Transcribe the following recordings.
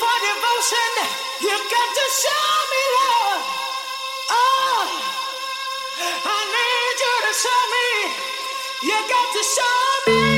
for devotion. You got to show me love. Oh, I need you to show me. You got to show me.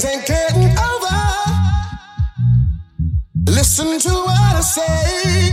Things ain't getting over. Listen to what I say.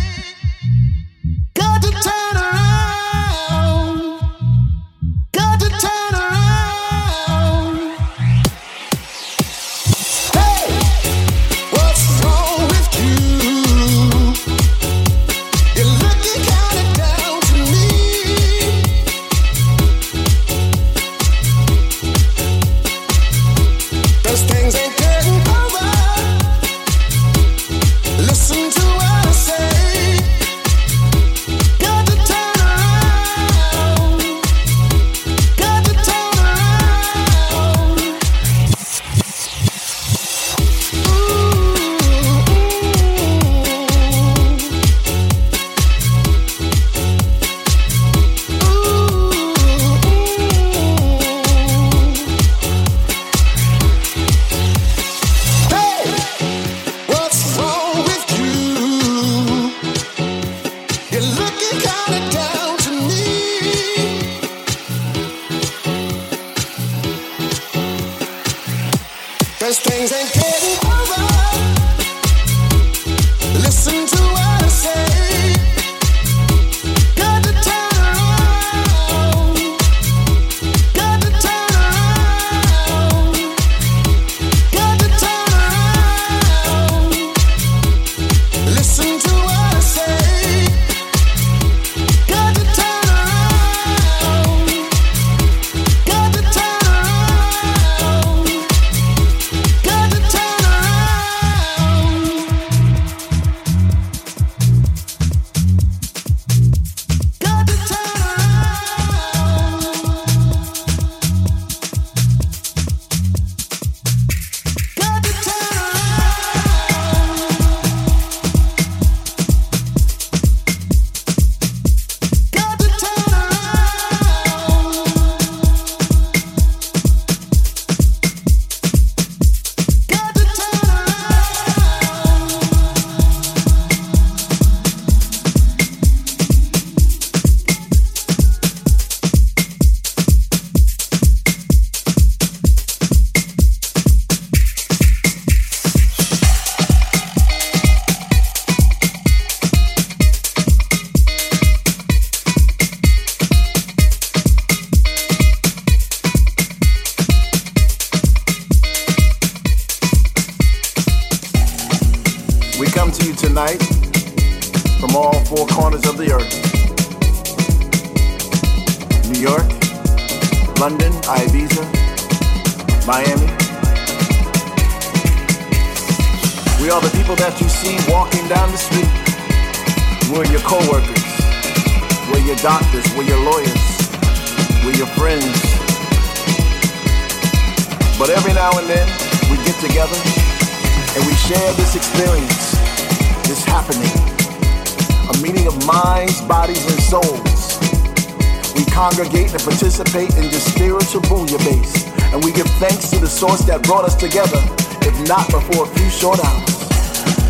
Spiritual bouillabaisse, and we give thanks to the source that brought us together, if not before a few short hours.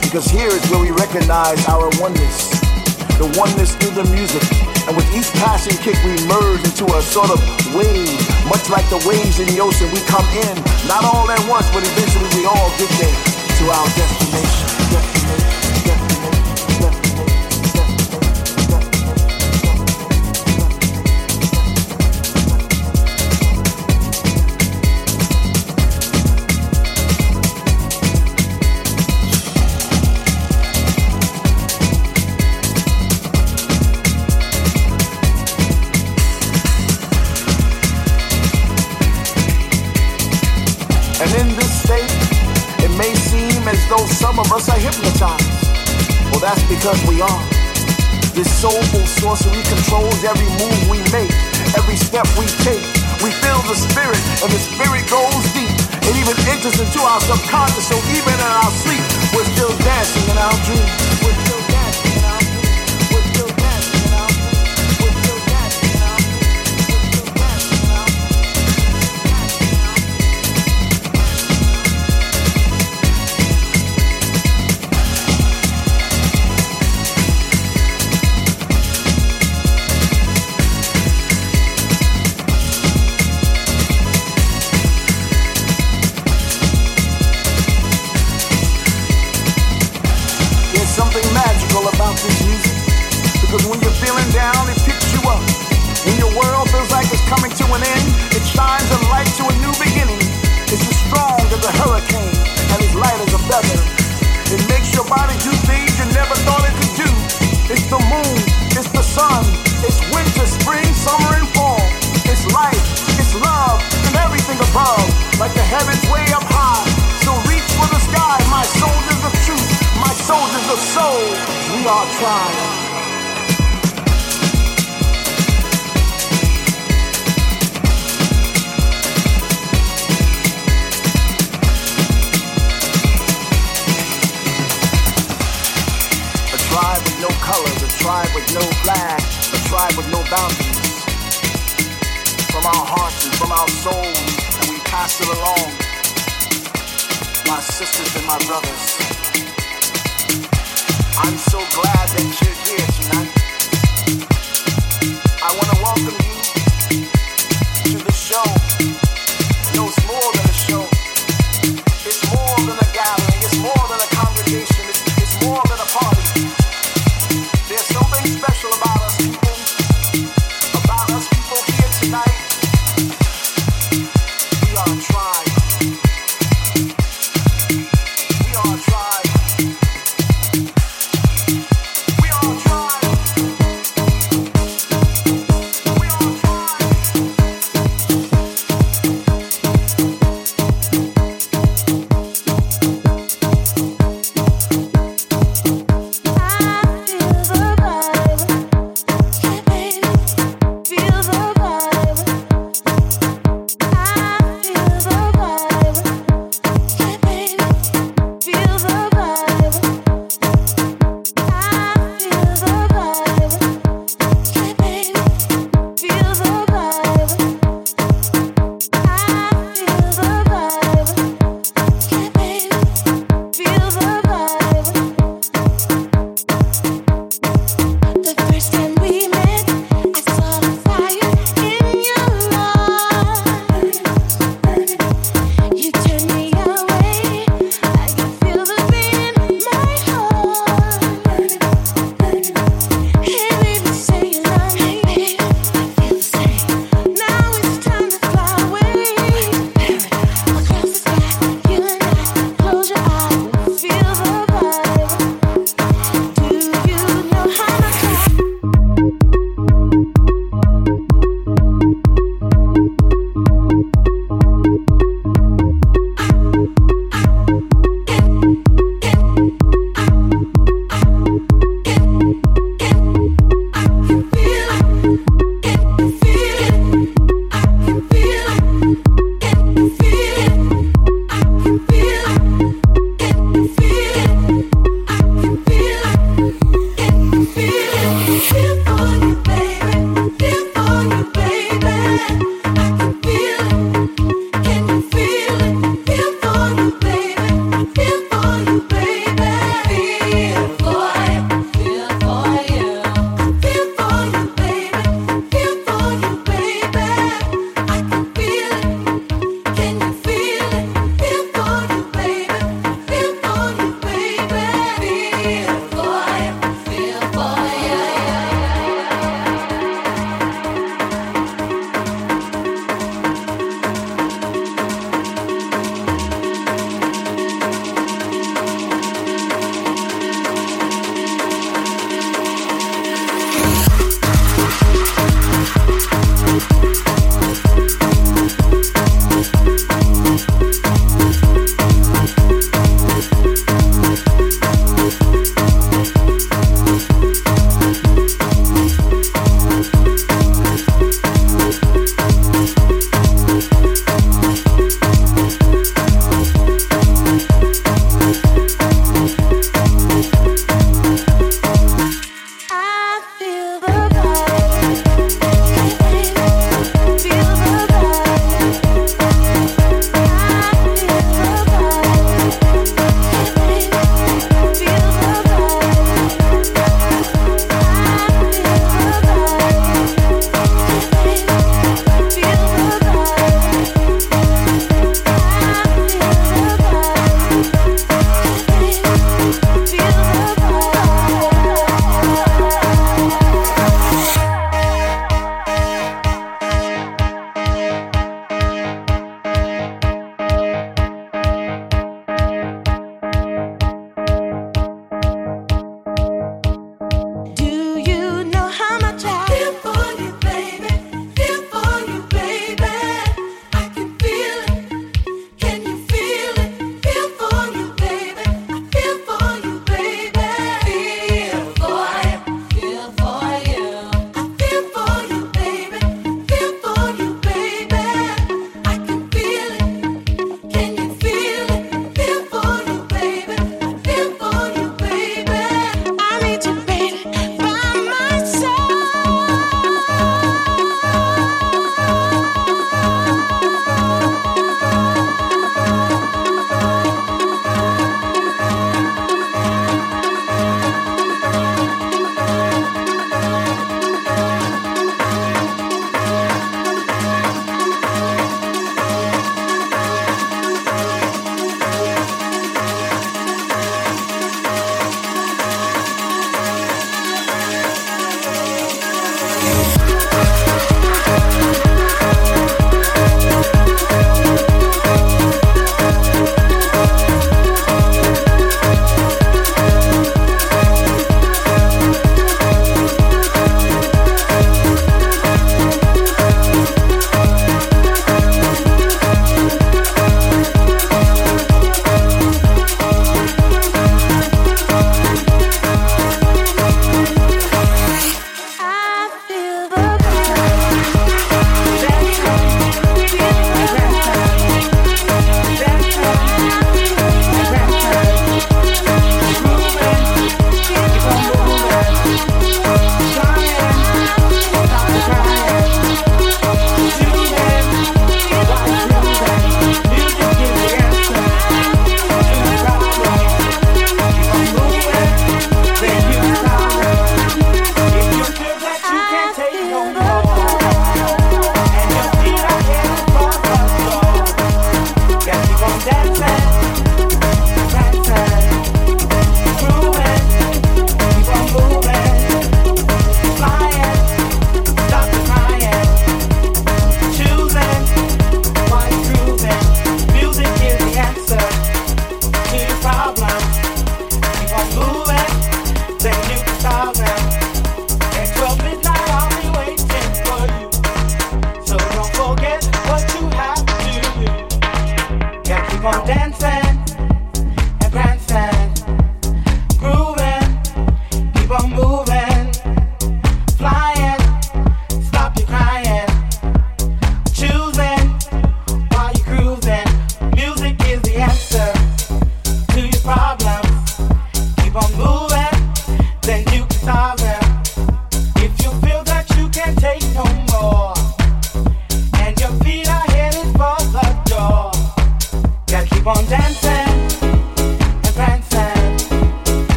Because here is where we recognize our oneness, the oneness through the music. And with each passing kick, we merge into a sort of wave, much like the waves in the ocean. We come in, not all at once, but eventually we all get there to our destination, though some of us are hypnotized. Well, that's because we are. This soulful sorcery controls every move we make, every step we take. We feel the spirit, and the spirit goes deep. It even enters into our subconscious, so even in our sleep, we're still dancing in our dreams. We're coming to an end. It shines a light to a new beginning. It's as strong as a hurricane and as light as a feather.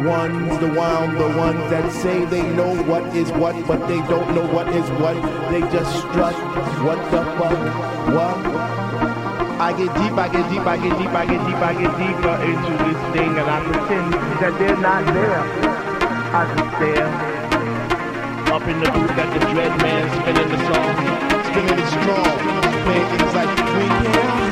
ones, the one, the ones that say they know what is what, but they don't know what is what. They just strut. What the fuck? What? I get deep, I get deep, I get deep, I get deep, I get deeper into this thing, and I pretend that they're not there. I just stare. Up in the booth, got the dread man spinning the song, spinning it strong, playing things like we can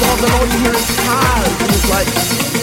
love, and all you hear is highs. And it's like,